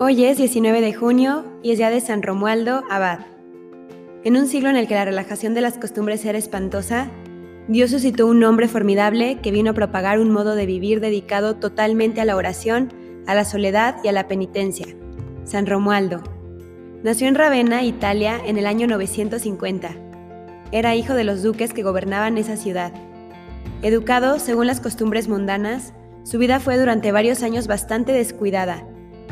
Hoy es 19 de junio y es día de San Romualdo Abad. En un siglo en el que la relajación de las costumbres era espantosa, Dios suscitó un hombre formidable que vino a propagar un modo de vivir dedicado totalmente a la oración, a la soledad y a la penitencia. San Romualdo. Nació en Ravenna, Italia, en el año 950. Era hijo de los duques que gobernaban esa ciudad. Educado según las costumbres mundanas, su vida fue durante varios años bastante descuidada,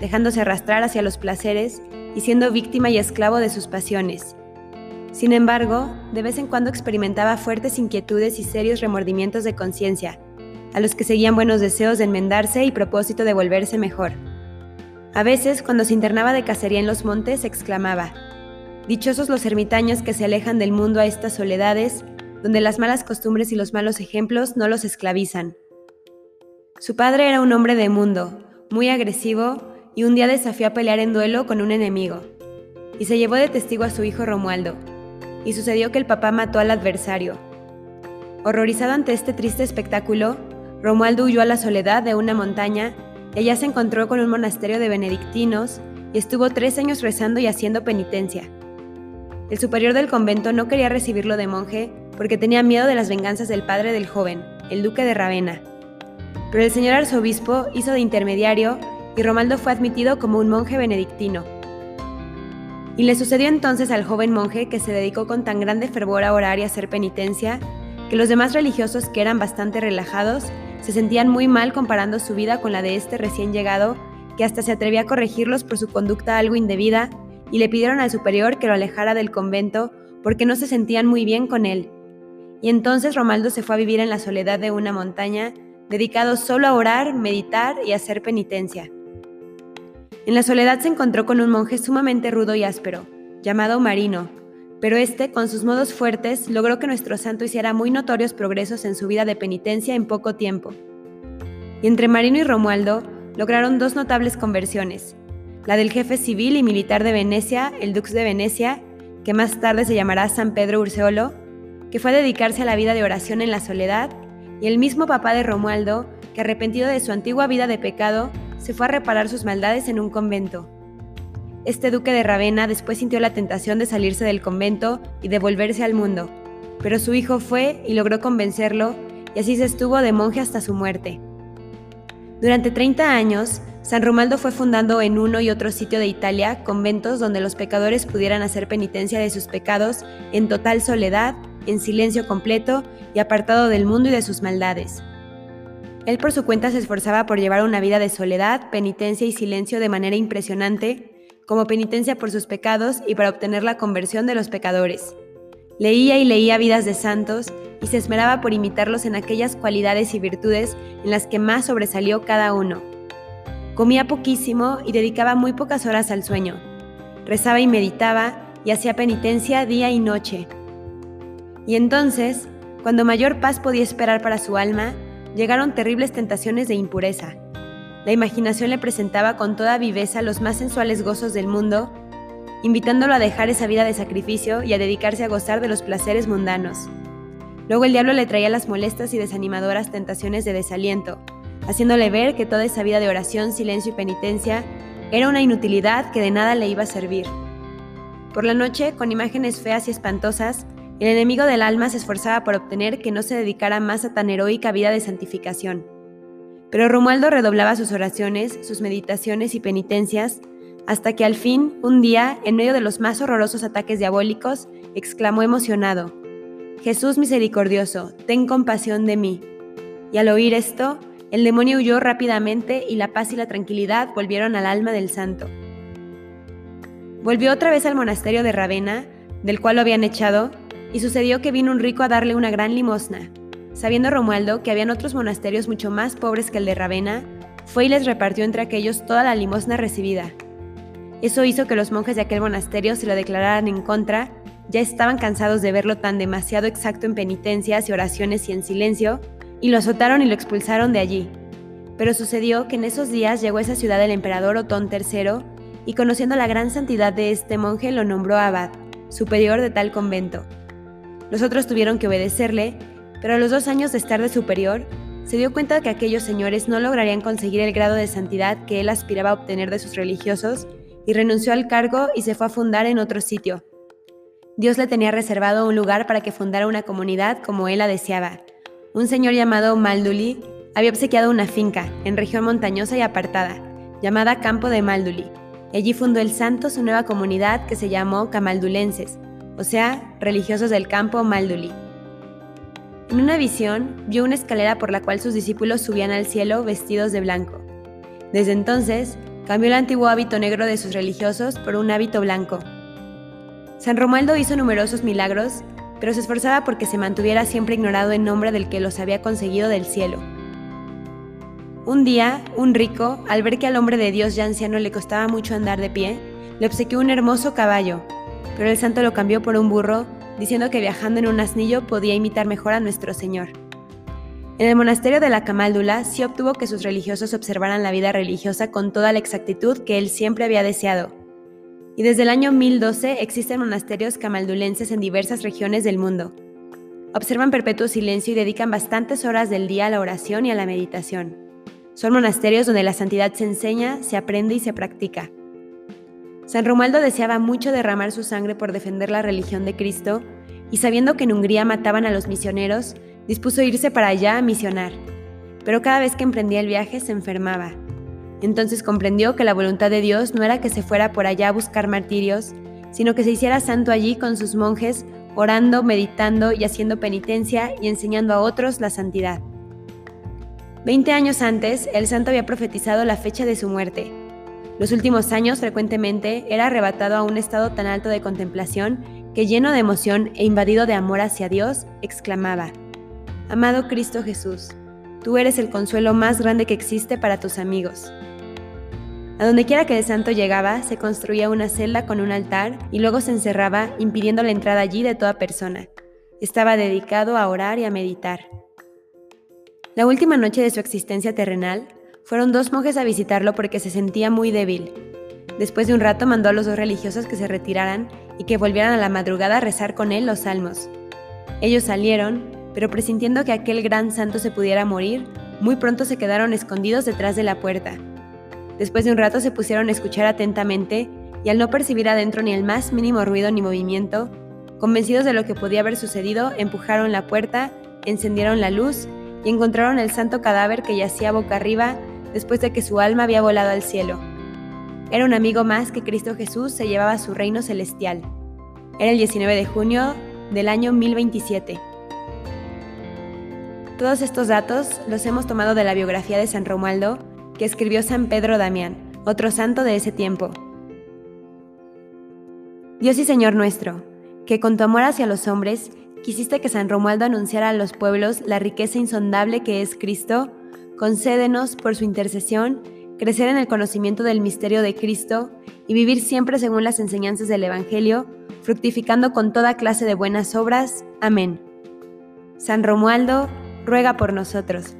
dejándose arrastrar hacia los placeres y siendo víctima y esclavo de sus pasiones. Sin embargo, de vez en cuando experimentaba fuertes inquietudes y serios remordimientos de conciencia, a los que seguían buenos deseos de enmendarse y propósito de volverse mejor. A veces, cuando se internaba de cacería en los montes, exclamaba, Dichosos los ermitaños que se alejan del mundo a estas soledades, donde las malas costumbres y los malos ejemplos no los esclavizan. Su padre era un hombre de mundo, muy agresivo, y un día desafió a pelear en duelo con un enemigo, y se llevó de testigo a su hijo Romualdo, y sucedió que el papá mató al adversario. Horrorizado ante este triste espectáculo, Romualdo huyó a la soledad de una montaña y allá se encontró con un monasterio de benedictinos y estuvo tres años rezando y haciendo penitencia. El superior del convento no quería recibirlo de monje porque tenía miedo de las venganzas del padre del joven, el duque de Ravenna pero el señor arzobispo hizo de intermediario y Romaldo fue admitido como un monje benedictino. Y le sucedió entonces al joven monje que se dedicó con tan grande fervor a orar y a hacer penitencia, que los demás religiosos que eran bastante relajados se sentían muy mal comparando su vida con la de este recién llegado, que hasta se atrevía a corregirlos por su conducta algo indebida, y le pidieron al superior que lo alejara del convento porque no se sentían muy bien con él. Y entonces Romaldo se fue a vivir en la soledad de una montaña dedicado solo a orar, meditar y hacer penitencia. En la soledad se encontró con un monje sumamente rudo y áspero, llamado Marino, pero este, con sus modos fuertes, logró que nuestro santo hiciera muy notorios progresos en su vida de penitencia en poco tiempo. Y entre Marino y Romualdo lograron dos notables conversiones, la del jefe civil y militar de Venecia, el dux de Venecia, que más tarde se llamará San Pedro Urseolo, que fue a dedicarse a la vida de oración en la soledad y el mismo papá de Romualdo, que arrepentido de su antigua vida de pecado, se fue a reparar sus maldades en un convento. Este duque de Ravenna después sintió la tentación de salirse del convento y de volverse al mundo, pero su hijo fue y logró convencerlo, y así se estuvo de monje hasta su muerte. Durante 30 años, San Romualdo fue fundando en uno y otro sitio de Italia conventos donde los pecadores pudieran hacer penitencia de sus pecados en total soledad en silencio completo y apartado del mundo y de sus maldades. Él por su cuenta se esforzaba por llevar una vida de soledad, penitencia y silencio de manera impresionante, como penitencia por sus pecados y para obtener la conversión de los pecadores. Leía y leía vidas de santos y se esmeraba por imitarlos en aquellas cualidades y virtudes en las que más sobresalió cada uno. Comía poquísimo y dedicaba muy pocas horas al sueño. Rezaba y meditaba y hacía penitencia día y noche, y entonces, cuando mayor paz podía esperar para su alma, llegaron terribles tentaciones de impureza. La imaginación le presentaba con toda viveza los más sensuales gozos del mundo, invitándolo a dejar esa vida de sacrificio y a dedicarse a gozar de los placeres mundanos. Luego el diablo le traía las molestas y desanimadoras tentaciones de desaliento, haciéndole ver que toda esa vida de oración, silencio y penitencia era una inutilidad que de nada le iba a servir. Por la noche, con imágenes feas y espantosas, el enemigo del alma se esforzaba por obtener que no se dedicara más a tan heroica vida de santificación. Pero Romualdo redoblaba sus oraciones, sus meditaciones y penitencias, hasta que al fin, un día, en medio de los más horrorosos ataques diabólicos, exclamó emocionado, Jesús misericordioso, ten compasión de mí. Y al oír esto, el demonio huyó rápidamente y la paz y la tranquilidad volvieron al alma del santo. Volvió otra vez al monasterio de Ravenna, del cual lo habían echado, y sucedió que vino un rico a darle una gran limosna. Sabiendo Romualdo que habían otros monasterios mucho más pobres que el de Ravenna, fue y les repartió entre aquellos toda la limosna recibida. Eso hizo que los monjes de aquel monasterio se lo declararan en contra, ya estaban cansados de verlo tan demasiado exacto en penitencias y oraciones y en silencio, y lo azotaron y lo expulsaron de allí. Pero sucedió que en esos días llegó a esa ciudad el emperador Otón III, y conociendo la gran santidad de este monje lo nombró abad, superior de tal convento. Los otros tuvieron que obedecerle, pero a los dos años de estar de superior, se dio cuenta de que aquellos señores no lograrían conseguir el grado de santidad que él aspiraba a obtener de sus religiosos y renunció al cargo y se fue a fundar en otro sitio. Dios le tenía reservado un lugar para que fundara una comunidad como él la deseaba. Un señor llamado Malduli había obsequiado una finca en región montañosa y apartada, llamada Campo de Malduli. Allí fundó el santo su nueva comunidad que se llamó Camaldulenses, o sea, religiosos del campo Malduli. En una visión, vio una escalera por la cual sus discípulos subían al cielo vestidos de blanco. Desde entonces, cambió el antiguo hábito negro de sus religiosos por un hábito blanco. San Romualdo hizo numerosos milagros, pero se esforzaba porque se mantuviera siempre ignorado en nombre del que los había conseguido del cielo. Un día, un rico, al ver que al hombre de Dios ya anciano le costaba mucho andar de pie, le obsequió un hermoso caballo, pero el santo lo cambió por un burro diciendo que viajando en un asnillo podía imitar mejor a nuestro Señor. En el monasterio de la Camáldula sí obtuvo que sus religiosos observaran la vida religiosa con toda la exactitud que él siempre había deseado. Y desde el año 1012 existen monasterios camaldulenses en diversas regiones del mundo. Observan perpetuo silencio y dedican bastantes horas del día a la oración y a la meditación. Son monasterios donde la santidad se enseña, se aprende y se practica. San Romualdo deseaba mucho derramar su sangre por defender la religión de Cristo y sabiendo que en Hungría mataban a los misioneros, dispuso irse para allá a misionar. Pero cada vez que emprendía el viaje se enfermaba. Entonces comprendió que la voluntad de Dios no era que se fuera por allá a buscar martirios, sino que se hiciera santo allí con sus monjes, orando, meditando y haciendo penitencia y enseñando a otros la santidad. Veinte años antes, el santo había profetizado la fecha de su muerte, los últimos años frecuentemente era arrebatado a un estado tan alto de contemplación que lleno de emoción e invadido de amor hacia Dios, exclamaba, Amado Cristo Jesús, tú eres el consuelo más grande que existe para tus amigos. A donde quiera que el santo llegaba, se construía una celda con un altar y luego se encerraba, impidiendo la entrada allí de toda persona. Estaba dedicado a orar y a meditar. La última noche de su existencia terrenal, fueron dos monjes a visitarlo porque se sentía muy débil. Después de un rato mandó a los dos religiosos que se retiraran y que volvieran a la madrugada a rezar con él los salmos. Ellos salieron, pero presintiendo que aquel gran santo se pudiera morir, muy pronto se quedaron escondidos detrás de la puerta. Después de un rato se pusieron a escuchar atentamente y al no percibir adentro ni el más mínimo ruido ni movimiento, convencidos de lo que podía haber sucedido, empujaron la puerta, encendieron la luz y encontraron el santo cadáver que yacía boca arriba después de que su alma había volado al cielo. Era un amigo más que Cristo Jesús se llevaba a su reino celestial. Era el 19 de junio del año 1027. Todos estos datos los hemos tomado de la biografía de San Romualdo que escribió San Pedro Damián, otro santo de ese tiempo. Dios y Señor nuestro, que con tu amor hacia los hombres quisiste que San Romualdo anunciara a los pueblos la riqueza insondable que es Cristo, concédenos por su intercesión crecer en el conocimiento del misterio de Cristo y vivir siempre según las enseñanzas del Evangelio, fructificando con toda clase de buenas obras. Amén. San Romualdo, ruega por nosotros.